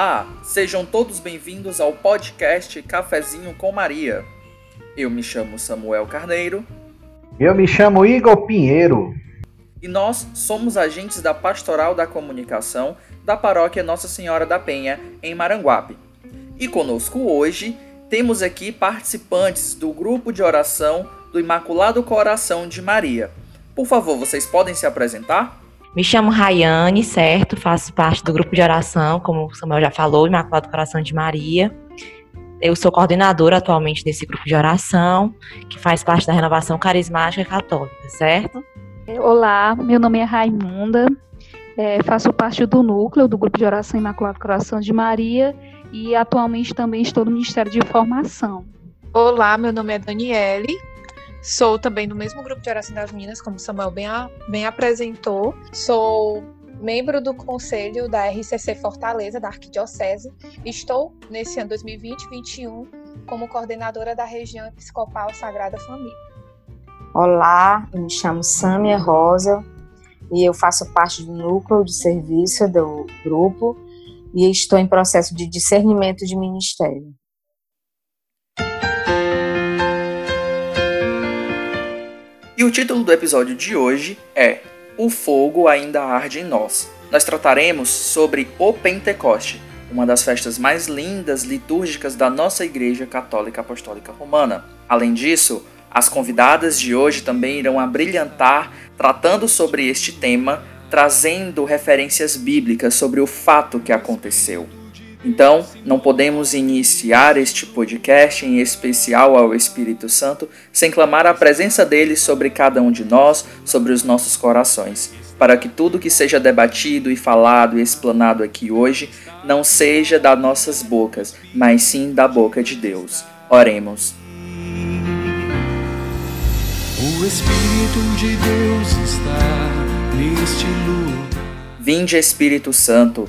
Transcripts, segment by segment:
Olá, sejam todos bem-vindos ao podcast Cafezinho com Maria. Eu me chamo Samuel Carneiro. Eu me chamo Igor Pinheiro. E nós somos agentes da Pastoral da Comunicação da Paróquia Nossa Senhora da Penha, em Maranguape. E conosco hoje temos aqui participantes do grupo de oração do Imaculado Coração de Maria. Por favor, vocês podem se apresentar? Me chamo Rayane, certo? Faço parte do grupo de oração, como o Samuel já falou, Imaculado Coração de Maria. Eu sou coordenadora atualmente desse grupo de oração, que faz parte da renovação carismática católica, certo? Olá, meu nome é Raimunda, é, faço parte do núcleo do grupo de oração Imaculado Coração de Maria e atualmente também estou no Ministério de Formação. Olá, meu nome é Daniele, Sou também do mesmo grupo de oração das meninas, como Samuel bem, a, bem apresentou. Sou membro do conselho da RCC Fortaleza, da Arquidiocese. Estou, nesse ano 2020-21, como coordenadora da região episcopal Sagrada Família. Olá, eu me chamo Sâmia Rosa e eu faço parte do núcleo de serviço do grupo e estou em processo de discernimento de ministério. E o título do episódio de hoje é O Fogo Ainda Arde em Nós. Nós trataremos sobre o Pentecoste, uma das festas mais lindas litúrgicas da nossa Igreja Católica Apostólica Romana. Além disso, as convidadas de hoje também irão abrilhantar tratando sobre este tema, trazendo referências bíblicas sobre o fato que aconteceu. Então, não podemos iniciar este podcast em especial ao Espírito Santo sem clamar a presença dele sobre cada um de nós, sobre os nossos corações, para que tudo que seja debatido e falado e explanado aqui hoje não seja das nossas bocas, mas sim da boca de Deus. Oremos. O Espírito de Deus está neste lugar. Vinde, Espírito Santo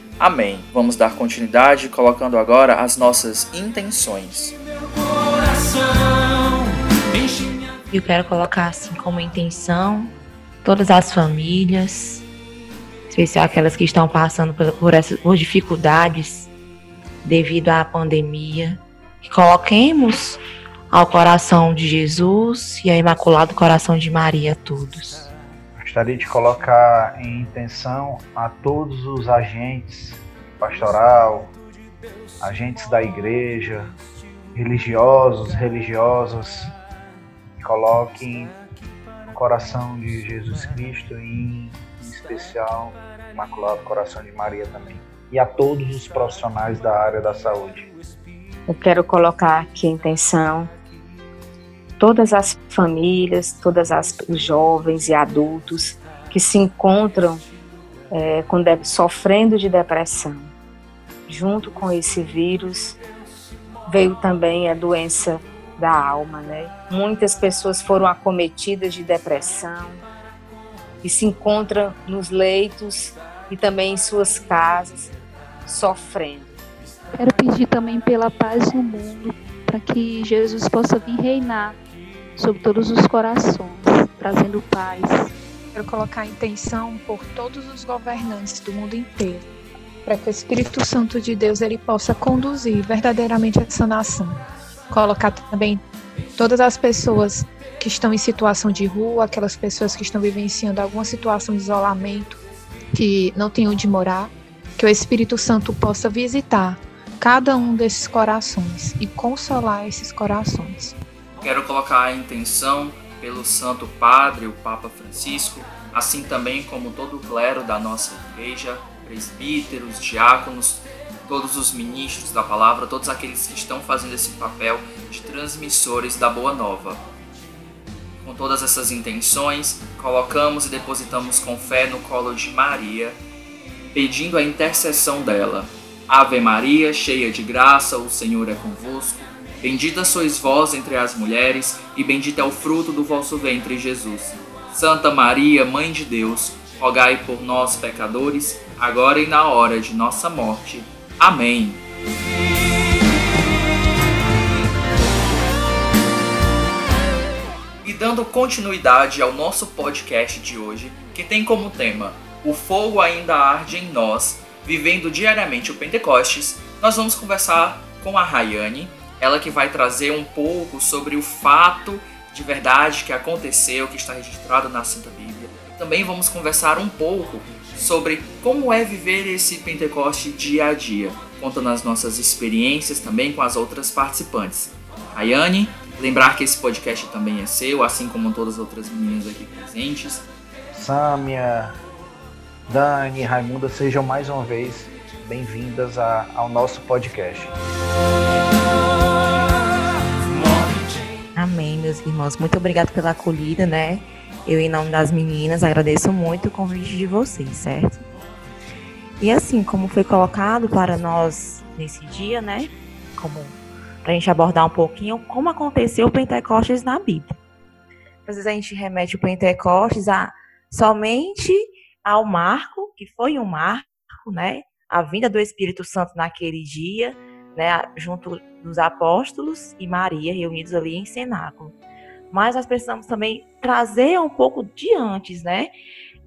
Amém. Vamos dar continuidade colocando agora as nossas intenções. Eu quero colocar assim como intenção todas as famílias, especial aquelas que estão passando por, essas por dificuldades devido à pandemia, que coloquemos ao coração de Jesus e ao Imaculado Coração de Maria todos. Gostaria de colocar em intenção a todos os agentes pastoral, agentes da igreja, religiosos, religiosas, que coloquem no coração de Jesus Cristo e em especial no Imaculado Coração de Maria também. E a todos os profissionais da área da saúde. Eu quero colocar aqui em intenção todas as famílias, todas as jovens e adultos que se encontram é, com sofrendo de depressão. Junto com esse vírus veio também a doença da alma, né? Muitas pessoas foram acometidas de depressão e se encontram nos leitos e também em suas casas sofrendo. Quero pedir também pela paz no mundo, para que Jesus possa vir reinar sobre todos os corações, trazendo paz. Quero colocar intenção por todos os governantes do mundo inteiro, para que o Espírito Santo de Deus ele possa conduzir verdadeiramente essa nação. Colocar também todas as pessoas que estão em situação de rua, aquelas pessoas que estão vivenciando alguma situação de isolamento, que não têm onde morar, que o Espírito Santo possa visitar cada um desses corações e consolar esses corações. Quero colocar a intenção pelo Santo Padre, o Papa Francisco, assim também como todo o clero da nossa igreja, presbíteros, diáconos, todos os ministros da palavra, todos aqueles que estão fazendo esse papel de transmissores da Boa Nova. Com todas essas intenções, colocamos e depositamos com fé no colo de Maria, pedindo a intercessão dela. Ave Maria, cheia de graça, o Senhor é convosco. Bendita sois vós entre as mulheres, e bendito é o fruto do vosso ventre, Jesus. Santa Maria, Mãe de Deus, rogai por nós, pecadores, agora e na hora de nossa morte. Amém. E dando continuidade ao nosso podcast de hoje, que tem como tema O fogo ainda arde em nós, vivendo diariamente o Pentecostes, nós vamos conversar com a Rayane, ela que vai trazer um pouco sobre o fato de verdade que aconteceu, que está registrado na Santa Bíblia. Também vamos conversar um pouco sobre como é viver esse Pentecoste dia a dia, contando as nossas experiências também com as outras participantes. Rayane, lembrar que esse podcast também é seu, assim como todas as outras meninas aqui presentes. Sâmia, Dani, Raimunda, sejam mais uma vez bem-vindas ao nosso podcast. Meus irmãos. Muito obrigado pela acolhida, né? Eu, em nome das meninas, agradeço muito o convite de vocês, certo? E assim, como foi colocado para nós nesse dia, né? Como para a gente abordar um pouquinho como aconteceu o Pentecostes na Bíblia. Às vezes a gente remete o Pentecostes a somente ao marco, que foi um marco, né? A vinda do Espírito Santo naquele dia, né? Junto dos apóstolos e Maria reunidos ali em cenáculo. Mas nós precisamos também trazer um pouco de antes, né?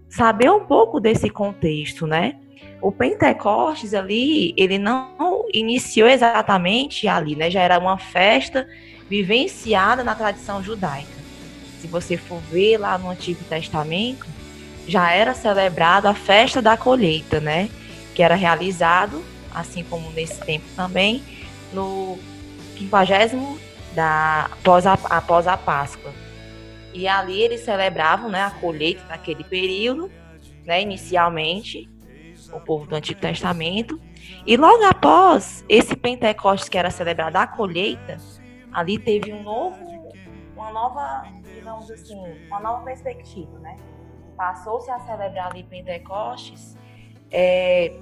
Saber um pouco desse contexto, né? O Pentecostes ali, ele não iniciou exatamente ali, né? Já era uma festa vivenciada na tradição judaica. Se você for ver lá no Antigo Testamento, já era celebrada a festa da colheita, né? Que era realizado, assim como nesse tempo também, no quinquagésimo da após a, após a Páscoa. E ali eles celebravam, né, a colheita naquele período, né, inicialmente, o povo do Antigo Testamento. E logo após esse Pentecostes que era celebrado a colheita, ali teve um novo, uma nova, digamos assim, uma nova perspectiva, né? Passou-se a celebrar ali Pentecostes é,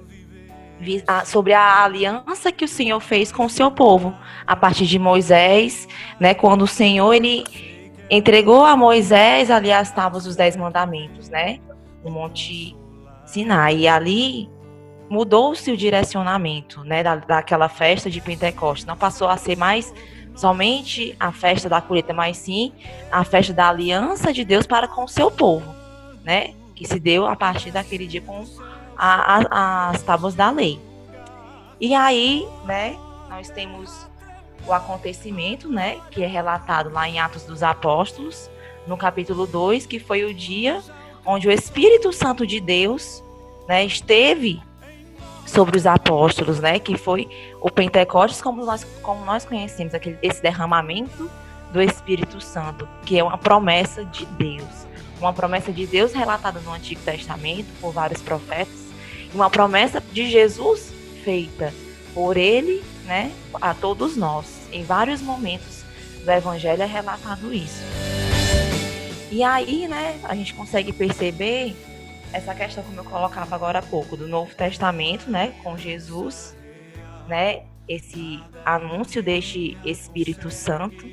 sobre a aliança que o Senhor fez com o seu povo a partir de Moisés, né? Quando o Senhor ele entregou a Moisés ali as tábuas dos dez mandamentos, né? No Monte Sinai e ali mudou-se o direcionamento, né? Da, daquela festa de Pentecostes, não passou a ser mais somente a festa da colheita, mas sim a festa da aliança de Deus para com o seu povo, né? Que se deu a partir daquele dia com a, a, as tábuas da lei. E aí, né, nós temos o acontecimento, né, que é relatado lá em Atos dos Apóstolos, no capítulo 2, que foi o dia onde o Espírito Santo de Deus, né, esteve sobre os apóstolos, né, que foi o Pentecostes como nós como nós conhecemos aquele esse derramamento do Espírito Santo, que é uma promessa de Deus, uma promessa de Deus relatada no Antigo Testamento por vários profetas uma promessa de Jesus feita por ele, né, a todos nós. Em vários momentos do evangelho é relatado isso. E aí, né, a gente consegue perceber essa questão como eu colocava agora há pouco do Novo Testamento, né, com Jesus, né, esse anúncio deste Espírito Santo,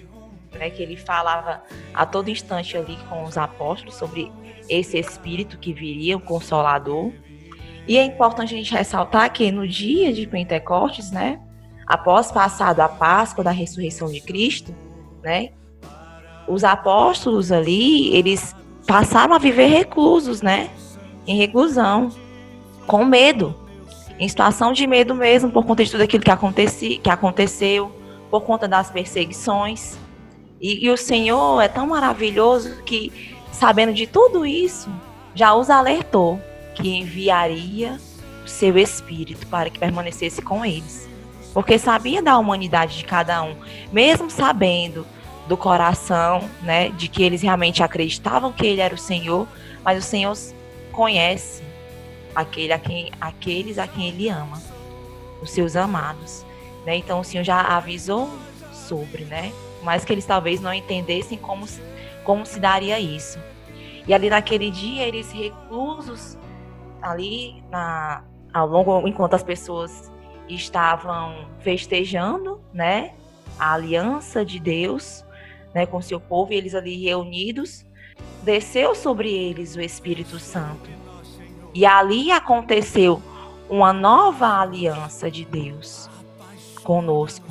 né, que ele falava a todo instante ali com os apóstolos sobre esse Espírito que viria, o Consolador, e é importante a gente ressaltar que no dia de Pentecostes, né, após passado a Páscoa da ressurreição de Cristo, né, os apóstolos ali, eles passaram a viver reclusos, né, em reclusão, com medo, em situação de medo mesmo, por conta de tudo aquilo que, aconteci, que aconteceu, por conta das perseguições. E, e o Senhor é tão maravilhoso que, sabendo de tudo isso, já os alertou que enviaria seu espírito para que permanecesse com eles. Porque sabia da humanidade de cada um, mesmo sabendo do coração, né, de que eles realmente acreditavam que ele era o Senhor, mas o Senhor conhece aquele a quem, aqueles a quem ele ama, os seus amados, né? Então o Senhor já avisou sobre, né? Mas que eles talvez não entendessem como como se daria isso. E ali naquele dia eles reclusos ali na, ao longo, enquanto as pessoas estavam festejando, né, a aliança de Deus, né, com seu povo, e eles ali reunidos, desceu sobre eles o Espírito Santo. E ali aconteceu uma nova aliança de Deus conosco,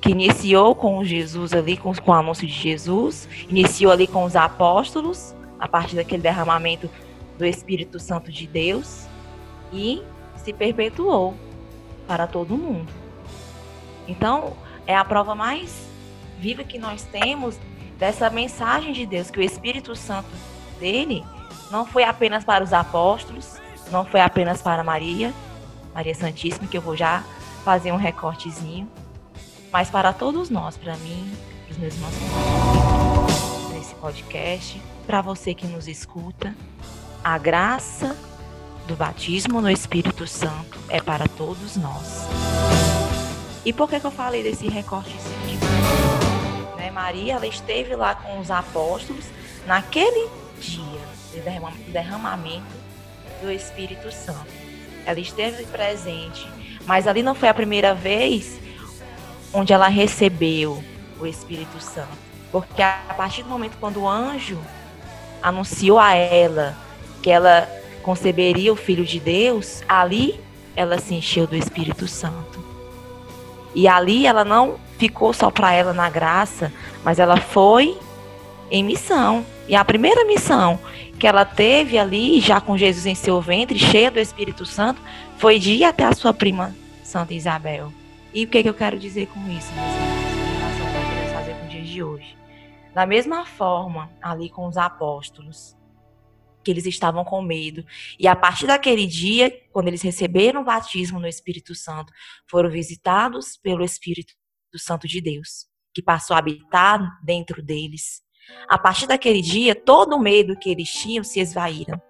que iniciou com Jesus ali, com, com o anúncio de Jesus, iniciou ali com os apóstolos, a partir daquele derramamento do Espírito Santo de Deus, e se perpetuou para todo mundo. Então, é a prova mais viva que nós temos dessa mensagem de Deus, que o Espírito Santo dele não foi apenas para os apóstolos, não foi apenas para Maria, Maria Santíssima, que eu vou já fazer um recortezinho, mas para todos nós, para mim, para os meus irmãos nesse podcast, para você que nos escuta, a graça do batismo no Espírito Santo é para todos nós. E por que, que eu falei desse recortezinho? Né, Maria, ela esteve lá com os apóstolos naquele dia de derramamento do Espírito Santo. Ela esteve presente, mas ali não foi a primeira vez onde ela recebeu o Espírito Santo. Porque a partir do momento quando o anjo anunciou a ela que ela conceberia o Filho de Deus, ali ela se encheu do Espírito Santo. E ali ela não ficou só para ela na graça, mas ela foi em missão. E a primeira missão que ela teve ali, já com Jesus em seu ventre, cheia do Espírito Santo, foi de ir até a sua prima Santa Isabel. E o que, que eu quero dizer com isso, fazer com o dia de hoje? Da mesma forma, ali com os apóstolos, que eles estavam com medo. E a partir daquele dia, quando eles receberam o batismo no Espírito Santo, foram visitados pelo Espírito Santo de Deus, que passou a habitar dentro deles. A partir daquele dia, todo o medo que eles tinham se esvaíram.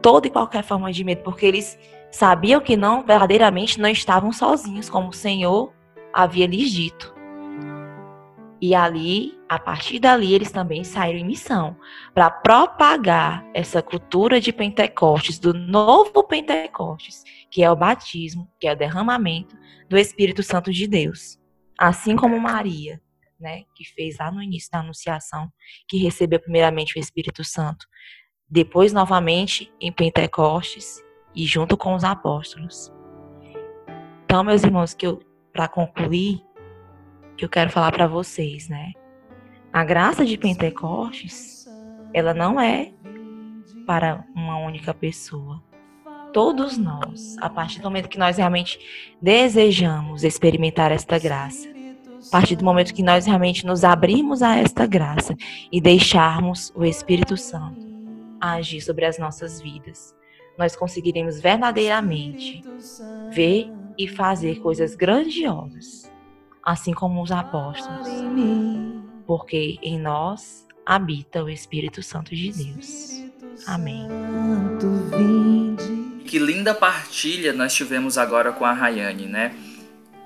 Toda e qualquer forma de medo, porque eles sabiam que não, verdadeiramente não estavam sozinhos, como o Senhor havia lhes dito. E ali, a partir dali, eles também saíram em missão para propagar essa cultura de Pentecostes, do novo Pentecostes, que é o batismo, que é o derramamento do Espírito Santo de Deus. Assim como Maria, né, que fez lá no início da anunciação, que recebeu primeiramente o Espírito Santo, depois novamente em Pentecostes e junto com os apóstolos. Então, meus irmãos, que eu para concluir, que eu quero falar para vocês, né? A graça de Pentecostes, ela não é para uma única pessoa. Todos nós, a partir do momento que nós realmente desejamos experimentar esta graça, a partir do momento que nós realmente nos abrimos a esta graça e deixarmos o Espírito Santo agir sobre as nossas vidas, nós conseguiremos verdadeiramente ver e fazer coisas grandiosas assim como os apóstolos, porque em nós habita o Espírito Santo de Deus. Amém. Que linda partilha nós tivemos agora com a Rayane, né?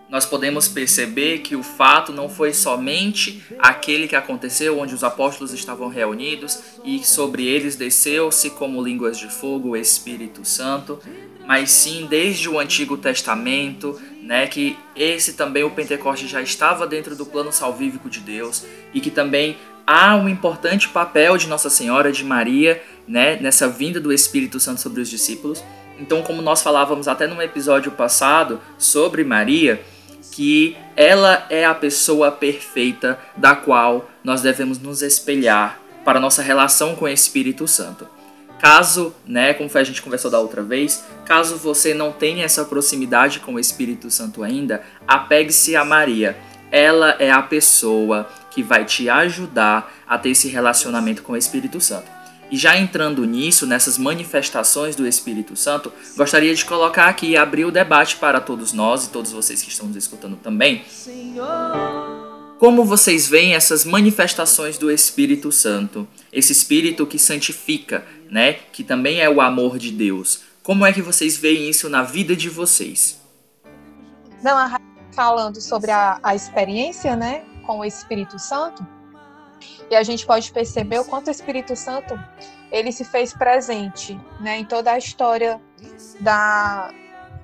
Nós podemos perceber que o fato não foi somente aquele que aconteceu onde os apóstolos estavam reunidos e sobre eles desceu-se como línguas de fogo o Espírito Santo, mas sim desde o Antigo Testamento, né, que esse também o Pentecoste já estava dentro do plano salvífico de Deus e que também há um importante papel de Nossa Senhora de Maria, né, nessa vinda do Espírito Santo sobre os discípulos. Então, como nós falávamos até no episódio passado sobre Maria, que ela é a pessoa perfeita da qual nós devemos nos espelhar para nossa relação com o Espírito Santo. Caso, né, como a gente conversou da outra vez, caso você não tenha essa proximidade com o Espírito Santo ainda, apegue-se a Maria. Ela é a pessoa que vai te ajudar a ter esse relacionamento com o Espírito Santo. E já entrando nisso, nessas manifestações do Espírito Santo, gostaria de colocar aqui e abrir o debate para todos nós e todos vocês que estão nos escutando também. Como vocês veem essas manifestações do Espírito Santo? Esse Espírito que santifica, né? Que também é o amor de Deus. Como é que vocês veem isso na vida de vocês? Não, falando sobre a, a experiência, né, com o Espírito Santo, e a gente pode perceber o quanto o Espírito Santo ele se fez presente, né, em toda a história da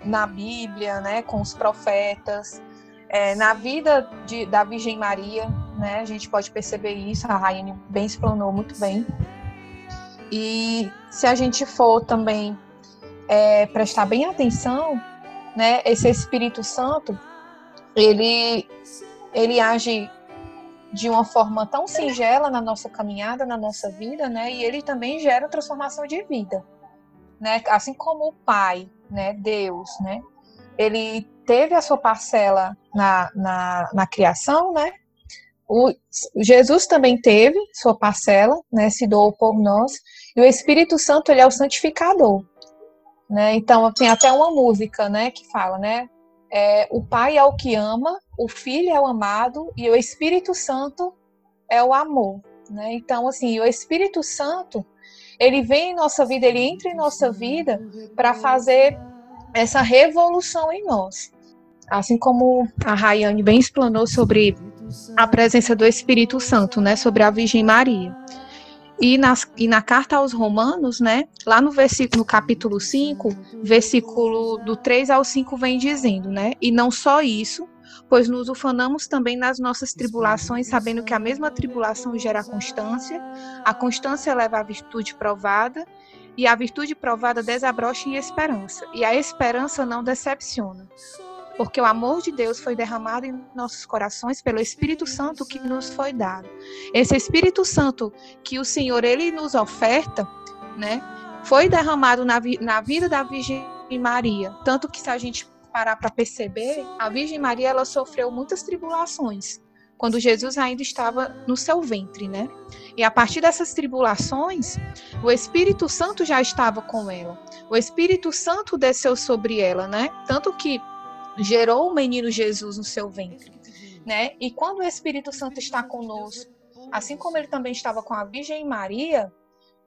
na Bíblia, né, com os profetas, é, na vida de, da Virgem Maria, né, a gente pode perceber isso, a Rainha bem explanou muito bem. E se a gente for também é, prestar bem atenção, né, esse Espírito Santo, ele, ele age de uma forma tão singela na nossa caminhada, na nossa vida, né, e ele também gera transformação de vida, né, assim como o Pai, né, Deus, né, ele teve a sua parcela na, na, na criação, né, o, Jesus também teve sua parcela, né, se doou por nós, e o Espírito Santo ele é o santificador, né? Então tem até uma música, né, que fala, né, é, o Pai é o que ama, o Filho é o amado e o Espírito Santo é o amor, né? Então assim, o Espírito Santo ele vem em nossa vida, ele entra em nossa vida para fazer essa revolução em nós. Assim como a Rayane bem explanou sobre a presença do Espírito Santo, né, sobre a Virgem Maria. E, nas, e na carta aos Romanos, né, lá no, versículo, no capítulo 5, versículo do 3 ao 5 vem dizendo, né, e não só isso, pois nos ufanamos também nas nossas tribulações, sabendo que a mesma tribulação gera constância, a constância leva à virtude provada, e a virtude provada desabrocha em esperança, e a esperança não decepciona, porque o amor de Deus foi derramado em nossos corações pelo Espírito Santo que nos foi dado. Esse Espírito Santo que o Senhor ele nos oferta, né, foi derramado na, na vida da Virgem Maria, tanto que se a gente parar para perceber, a Virgem Maria ela sofreu muitas tribulações quando Jesus ainda estava no seu ventre, né? E a partir dessas tribulações, o Espírito Santo já estava com ela. O Espírito Santo desceu sobre ela, né? Tanto que gerou o menino Jesus no seu ventre, né? E quando o Espírito Santo está conosco, assim como ele também estava com a Virgem Maria,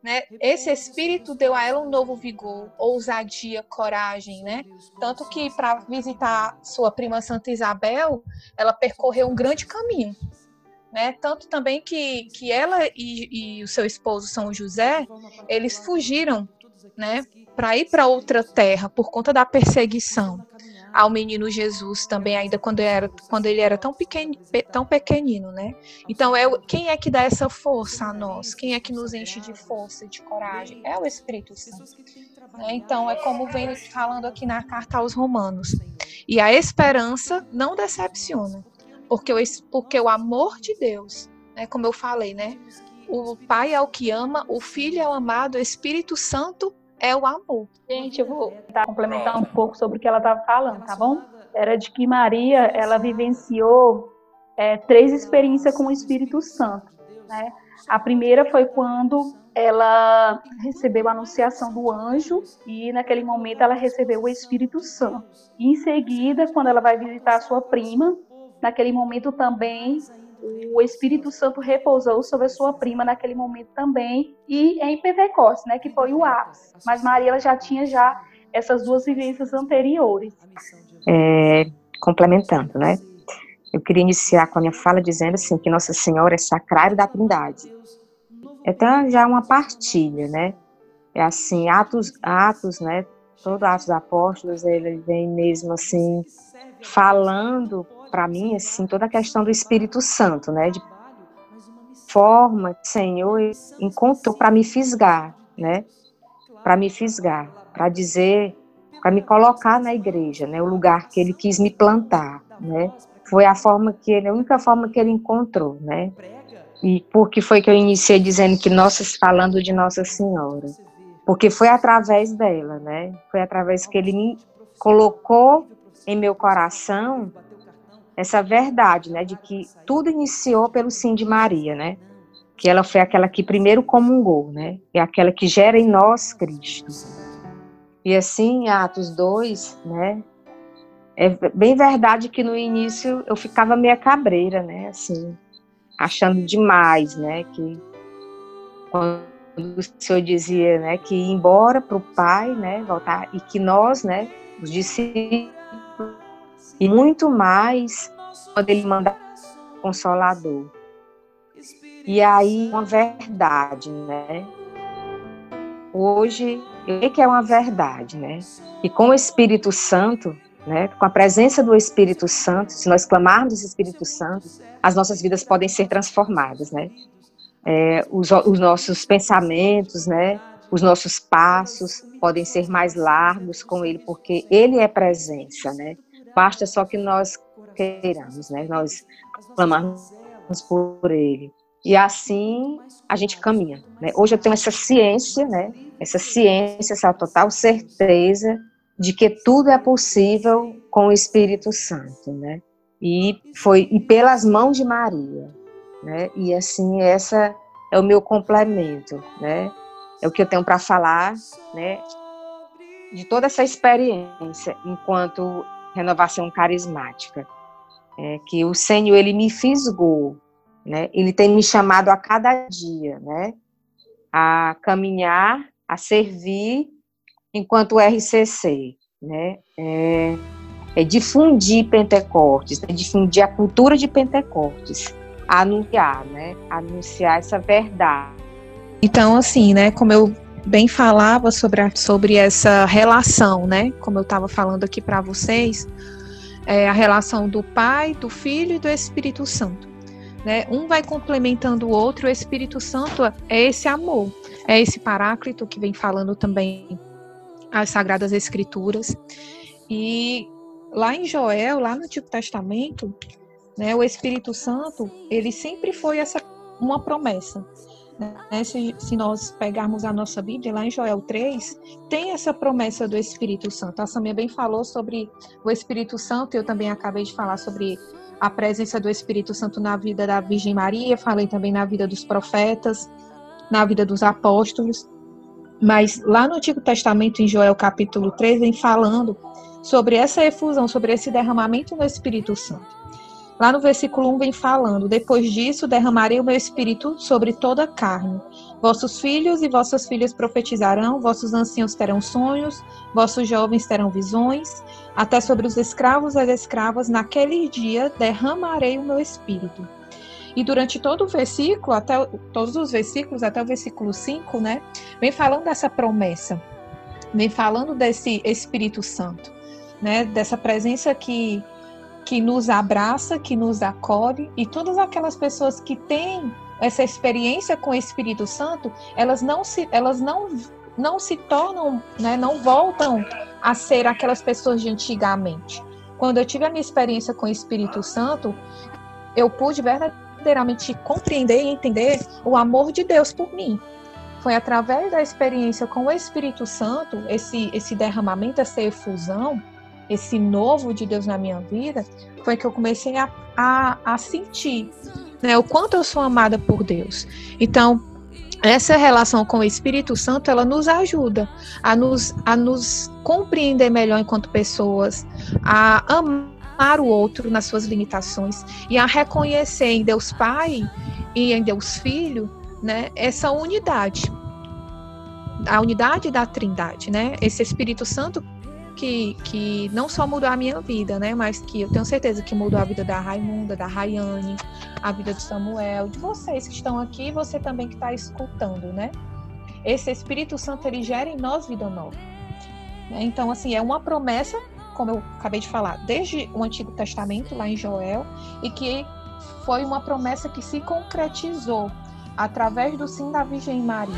né? Esse espírito deu a ela um novo vigor, ousadia, coragem, né? Tanto que para visitar sua prima Santa Isabel, ela percorreu um grande caminho, né? Tanto também que, que ela e, e o seu esposo São José, eles fugiram, né? Para ir para outra terra por conta da perseguição ao menino Jesus também ainda quando era, quando ele era tão, pequeno, tão pequenino, né? Então é quem é que dá essa força a nós? Quem é que nos enche de força, de coragem? É o Espírito Santo. Né? Então é como vem falando aqui na carta aos Romanos. E a esperança não decepciona, porque o, porque o amor de Deus, né, como eu falei, né? O Pai é o que ama, o Filho é o amado, o Espírito Santo é o amor. Gente, eu vou tentar complementar um pouco sobre o que ela estava falando, tá bom? Era de que Maria, ela vivenciou é, três experiências com o Espírito Santo, né? A primeira foi quando ela recebeu a anunciação do anjo e naquele momento ela recebeu o Espírito Santo. E em seguida, quando ela vai visitar a sua prima, naquele momento também o Espírito Santo repousou sobre a sua prima naquele momento também e em Pentecostes, né, que foi o ápice. Mas Maria ela já tinha já essas duas vivências anteriores. É, complementando, né? Eu queria iniciar com a minha fala dizendo assim que Nossa Senhora é sacrário da Trindade. Então já é uma partilha, né? É assim, Atos, Atos, né? Todo Atos Apóstolos, ele vem mesmo assim falando para mim, assim, toda a questão do Espírito Santo, né? De forma que o Senhor encontrou para me fisgar, né? Para me fisgar, para dizer, para me colocar na igreja, né? O lugar que ele quis me plantar, né? Foi a forma que ele, a única forma que ele encontrou, né? E por que foi que eu iniciei dizendo que nossa, falando de Nossa Senhora? Porque foi através dela, né? Foi através que ele me colocou em meu coração essa verdade, né, de que tudo iniciou pelo sim de Maria, né? Que ela foi aquela que primeiro comungou, né? É aquela que gera em nós Cristo. E assim, Atos 2, né? É bem verdade que no início eu ficava meia cabreira, né? Assim, achando demais, né? Que quando o Senhor dizia, né, que ir embora para o Pai, né, voltar e que nós, né, os discípulos e muito mais quando ele manda consolador. E aí, uma verdade, né? hoje sei que é uma verdade, né? E com o Espírito Santo, né, com a presença do Espírito Santo, se nós clamarmos esse Espírito Santo, as nossas vidas podem ser transformadas, né? É, os, os nossos pensamentos, né? Os nossos passos podem ser mais largos com Ele, porque Ele é presença, né? Basta só que nós queiramos, né? Nós clamarmos por Ele. E assim a gente caminha. Né? Hoje eu tenho essa ciência, né? Essa ciência, essa total certeza de que tudo é possível com o Espírito Santo, né? E foi e pelas mãos de Maria, né? E assim essa é o meu complemento, né? É o que eu tenho para falar, né? De toda essa experiência enquanto renovação carismática, é, que o Senhor ele me fisgou, né? Ele tem me chamado a cada dia, né? A caminhar, a servir enquanto RCC, né? É, é difundir Pentecostes, é difundir a cultura de Pentecostes, anunciar, né? Anunciar essa verdade. Então, assim, né? Como eu bem falava sobre, a, sobre essa relação, né? Como eu estava falando aqui para vocês, é a relação do Pai, do Filho e do Espírito Santo. Né? Um vai complementando o outro, o Espírito Santo é esse amor, é esse paráclito que vem falando também as Sagradas Escrituras. E lá em Joel, lá no Antigo Testamento, né, o Espírito Santo, ele sempre foi essa uma promessa. Né? Se, se, nós pegarmos a nossa Bíblia, lá em Joel 3, tem essa promessa do Espírito Santo. A Samia bem falou sobre o Espírito Santo, eu também acabei de falar sobre a presença do Espírito Santo na vida da Virgem Maria, falei também na vida dos profetas, na vida dos apóstolos. Mas lá no Antigo Testamento, em Joel capítulo 3, vem falando sobre essa efusão, sobre esse derramamento do Espírito Santo. Lá no versículo 1 vem falando: Depois disso derramarei o meu espírito sobre toda a carne. Vossos filhos e vossas filhas profetizarão, vossos anciãos terão sonhos, vossos jovens terão visões, até sobre os escravos e as escravas, naquele dia derramarei o meu espírito. E durante todo o versículo, até todos os versículos, até o versículo 5, né, vem falando dessa promessa, vem falando desse Espírito Santo, né, dessa presença que que nos abraça, que nos acolhe, e todas aquelas pessoas que têm essa experiência com o Espírito Santo, elas não se elas não não se tornam, né, não voltam a ser aquelas pessoas de antigamente. Quando eu tive a minha experiência com o Espírito Santo, eu pude verdadeiramente compreender e entender o amor de Deus por mim. Foi através da experiência com o Espírito Santo, esse, esse derramamento, essa efusão, esse novo de Deus na minha vida, foi que eu comecei a, a, a sentir né, o quanto eu sou amada por Deus. Então, essa relação com o Espírito Santo, ela nos ajuda a nos, a nos compreender melhor enquanto pessoas, a amar o outro nas suas limitações e a reconhecer em Deus Pai e em Deus Filho, né, essa unidade. A unidade da Trindade, né? Esse Espírito Santo que, que não só mudou a minha vida, né, mas que eu tenho certeza que mudou a vida da Raimunda, da Rayane, a vida do Samuel, de vocês que estão aqui, você também que está escutando, né? Esse Espírito Santo ele gera em nós vida nova. Então, assim, é uma promessa como eu acabei de falar, desde o Antigo Testamento, lá em Joel, e que foi uma promessa que se concretizou através do sim da Virgem Maria.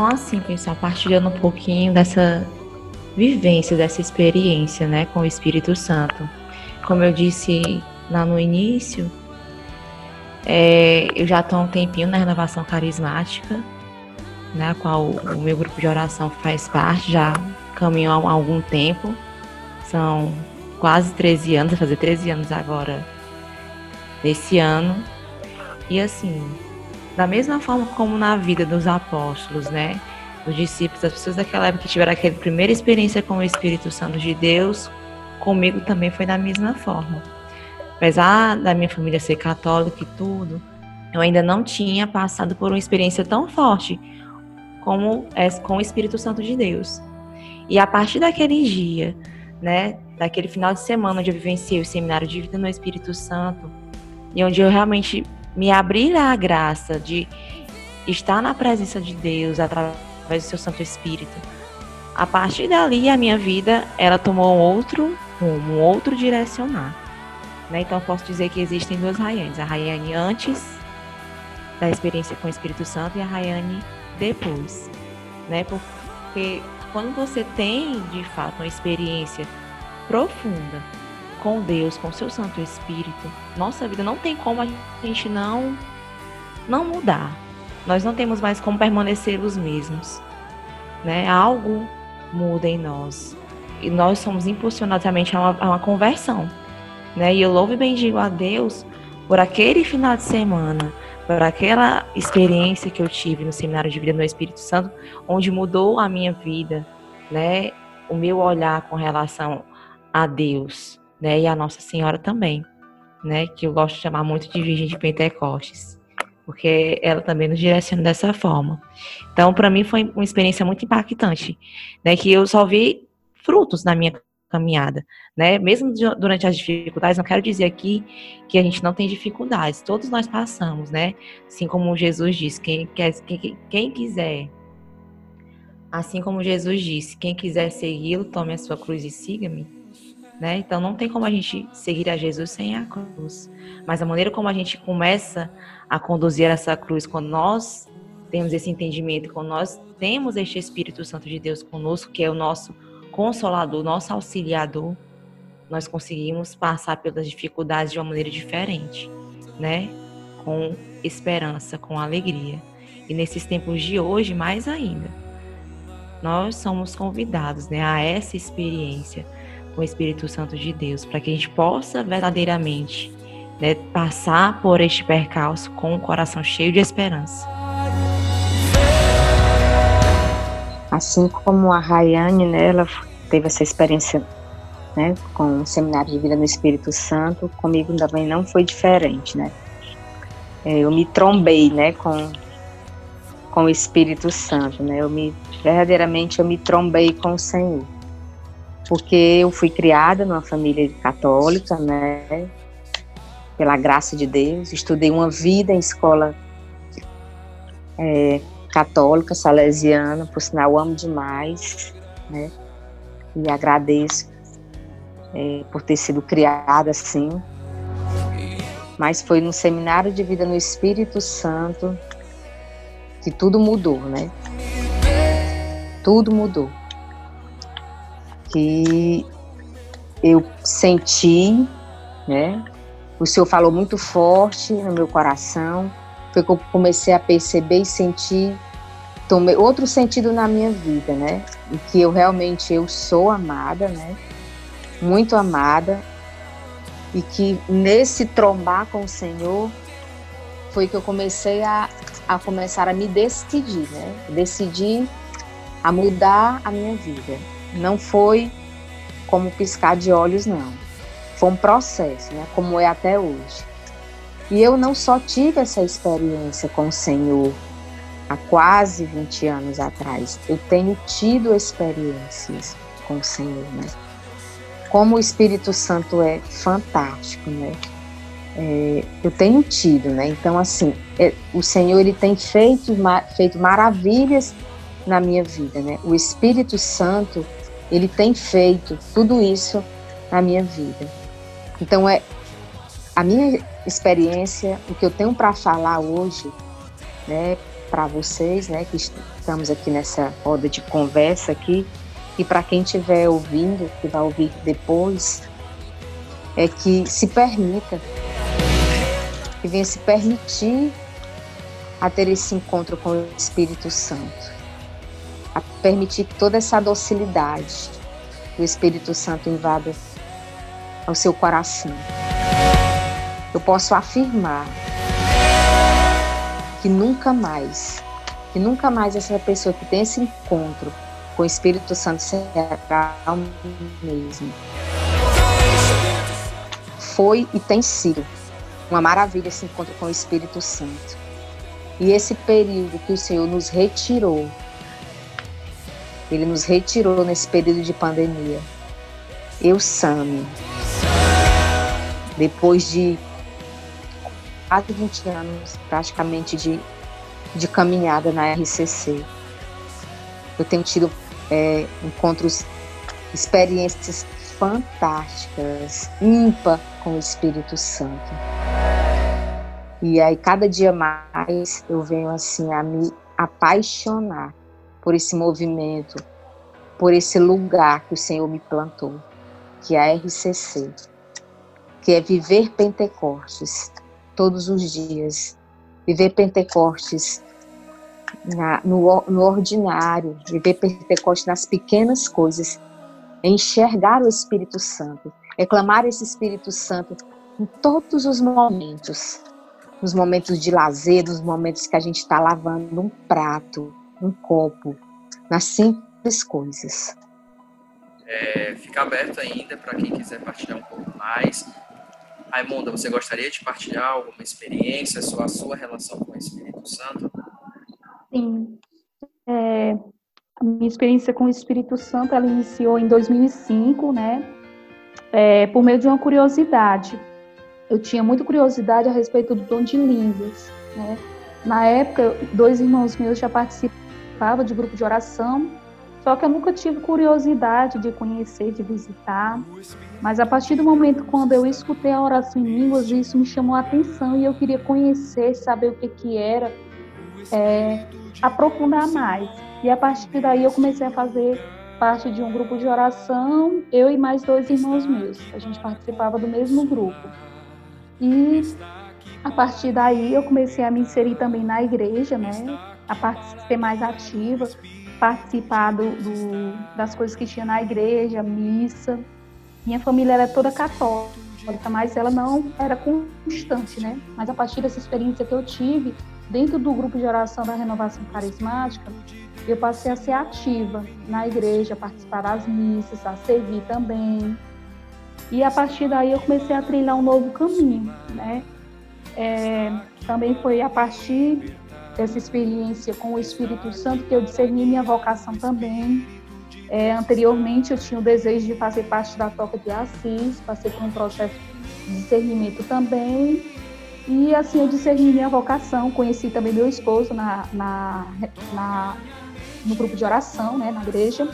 Então, assim, pensar, partilhando um pouquinho dessa vivência, dessa experiência, né, com o Espírito Santo. Como eu disse lá no início, é, eu já estou há um tempinho na renovação carismática, né, qual o meu grupo de oração faz parte, já caminho há algum tempo. São quase 13 anos, vai fazer 13 anos agora, nesse ano. E assim, da mesma forma como na vida dos apóstolos, né, dos discípulos, as pessoas daquela época que tiveram aquela primeira experiência com o Espírito Santo de Deus, comigo também foi da mesma forma apesar da minha família ser católica e tudo, eu ainda não tinha passado por uma experiência tão forte como é com o Espírito Santo de Deus. E a partir daquele dia, né, daquele final de semana onde eu vivenciei o seminário de vida no Espírito Santo e onde eu realmente me abri à graça de estar na presença de Deus através do seu Santo Espírito. A partir dali, a minha vida, ela tomou um outro rumo, um outro direcionar. Né? Então, posso dizer que existem duas Raianes. A Raiane antes da experiência com o Espírito Santo e a Raiane depois. Né? Porque quando você tem, de fato, uma experiência profunda com Deus, com seu Santo Espírito, nossa vida não tem como a gente não não mudar. Nós não temos mais como permanecer os mesmos, né? Algo muda em nós e nós somos impulsionados realmente a uma, a uma conversão, né? E eu louvo e bendigo a Deus por aquele final de semana, por aquela experiência que eu tive no seminário de vida no Espírito Santo, onde mudou a minha vida, né? O meu olhar com relação a Deus, né? E a Nossa Senhora também, né? Que eu gosto de chamar muito de Virgem de Pentecostes, porque ela também nos direciona dessa forma. Então, para mim foi uma experiência muito impactante, né? Que eu só vi frutos na minha caminhada, né? Mesmo durante as dificuldades, não quero dizer aqui que a gente não tem dificuldades, todos nós passamos, né? Assim como Jesus disse, quem, quer, quem, quem quiser, assim como Jesus disse, quem quiser segui-lo, tome a sua cruz e siga-me, né? Então não tem como a gente seguir a Jesus sem a cruz. Mas a maneira como a gente começa a conduzir essa cruz, quando nós temos esse entendimento, quando nós temos este Espírito Santo de Deus conosco, que é o nosso consolador, nosso auxiliador, nós conseguimos passar pelas dificuldades de uma maneira diferente, né? Com esperança, com alegria. E nesses tempos de hoje, mais ainda, nós somos convidados né, a essa experiência com o Espírito Santo de Deus, para que a gente possa verdadeiramente né, passar por este percalço com o coração cheio de esperança. Assim como a Rayane, né, ela teve essa experiência né, com o seminário de vida no Espírito Santo, comigo também não foi diferente, né? É, eu me trombei, né, com com o Espírito Santo, né? Eu me verdadeiramente eu me trombei com o Senhor porque eu fui criada numa família católica, né? Pela graça de Deus, estudei uma vida em escola é, católica, salesiana, por sinal amo demais, né? E agradeço é, por ter sido criada assim. Mas foi no seminário de vida no Espírito Santo que tudo mudou, né? Tudo mudou que eu senti, né? O Senhor falou muito forte no meu coração, foi que eu comecei a perceber e sentir, tomei outro sentido na minha vida, né? E que eu realmente eu sou amada, né? Muito amada e que nesse trombar com o Senhor foi que eu comecei a, a começar a me decidir, né? Decidir a mudar a minha vida. Não foi como piscar de olhos, não. Foi um processo, né? Como é até hoje. E eu não só tive essa experiência com o Senhor há quase 20 anos atrás, eu tenho tido experiências com o Senhor, né? Como o Espírito Santo é fantástico, né? É, eu tenho tido, né? Então, assim, é, o Senhor ele tem feito, feito maravilhas na minha vida, né? O Espírito Santo ele tem feito tudo isso na minha vida. Então é a minha experiência, o que eu tenho para falar hoje, né, para vocês, né, que estamos aqui nessa roda de conversa aqui, e para quem estiver ouvindo, que vai ouvir depois, é que se permita, que venha se permitir a ter esse encontro com o Espírito Santo a permitir que toda essa docilidade do Espírito Santo invada ao seu coração. Eu posso afirmar que nunca mais, que nunca mais essa pessoa que tem esse encontro com o Espírito Santo será o mesmo. Foi e tem sido uma maravilha esse encontro com o Espírito Santo. E esse período que o Senhor nos retirou ele nos retirou nesse período de pandemia. Eu, Sami, depois de quase 20 anos praticamente de, de caminhada na RCC, eu tenho tido é, encontros, experiências fantásticas, ímpar com o Espírito Santo. E aí, cada dia mais, eu venho assim a me apaixonar por esse movimento, por esse lugar que o Senhor me plantou que é a RCC, que é viver Pentecostes todos os dias, viver Pentecostes na, no, no ordinário, viver Pentecostes nas pequenas coisas, enxergar o Espírito Santo, reclamar esse Espírito Santo em todos os momentos, nos momentos de lazer, nos momentos que a gente está lavando um prato, um copo, nas simples coisas. É, fica aberto ainda para quem quiser partilhar um pouco mais. Raimunda, você gostaria de partilhar alguma experiência, sua, a sua relação com o Espírito Santo? Sim. É, a minha experiência com o Espírito Santo, ela iniciou em 2005, né? É, por meio de uma curiosidade. Eu tinha muita curiosidade a respeito do dom de línguas, né? Na época, dois irmãos meus já participavam de grupo de oração só que eu nunca tive curiosidade de conhecer, de visitar. Mas a partir do momento quando eu escutei a oração em línguas, isso me chamou a atenção e eu queria conhecer, saber o que que era, é, aprofundar mais. E a partir daí eu comecei a fazer parte de um grupo de oração, eu e mais dois irmãos meus. A gente participava do mesmo grupo. E a partir daí eu comecei a me inserir também na igreja, né? A ser mais ativa participar do, do, das coisas que tinha na igreja, missa. Minha família era toda católica, mas ela não era constante, né? Mas a partir dessa experiência que eu tive, dentro do grupo de oração da renovação carismática, eu passei a ser ativa na igreja, participar das missas, a servir também. E a partir daí eu comecei a trilhar um novo caminho, né? É, também foi a partir dessa experiência com o Espírito Santo que eu discerni minha vocação também. É, anteriormente eu tinha o desejo de fazer parte da Toca de Assis, passei por um processo de discernimento também. E assim eu discerni minha vocação, conheci também meu esposo na, na, na no grupo de oração, né, na igreja.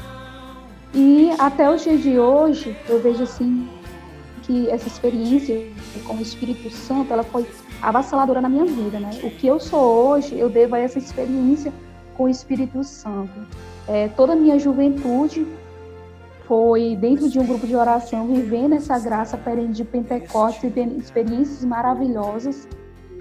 E até os dias de hoje eu vejo assim que essa experiência com o Espírito Santo, ela foi avassaladora na minha vida, né? O que eu sou hoje, eu devo a essa experiência com o Espírito Santo. É, toda a minha juventude foi dentro de um grupo de oração, vivendo essa graça perene de Pentecostes, experiências maravilhosas.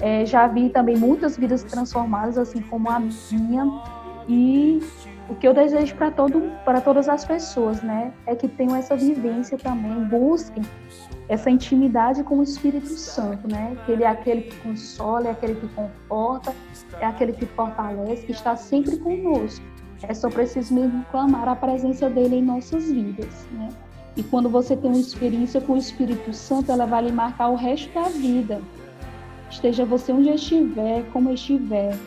É, já vi também muitas vidas transformadas, assim como a minha. E o que eu desejo para todo, para todas as pessoas, né, é que tenham essa vivência também, busquem essa intimidade com o Espírito Santo, né? Que ele é aquele que consola, é aquele que conforta, é aquele que fortalece, que está sempre conosco. É só preciso mesmo clamar a presença dele em nossas vidas, né? E quando você tem uma experiência com o Espírito Santo, ela vai lhe marcar o resto da vida. Esteja você onde estiver, como estiver,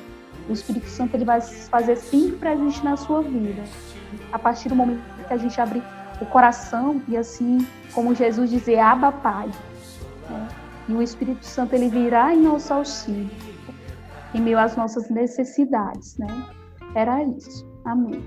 o Espírito Santo ele vai fazer sempre presente na sua vida. A partir do momento que a gente abrir o coração e assim como Jesus dizia, Abba Pai. Né? E o Espírito Santo ele virá em nosso auxílio, em meio às nossas necessidades, né? Era isso. Amém.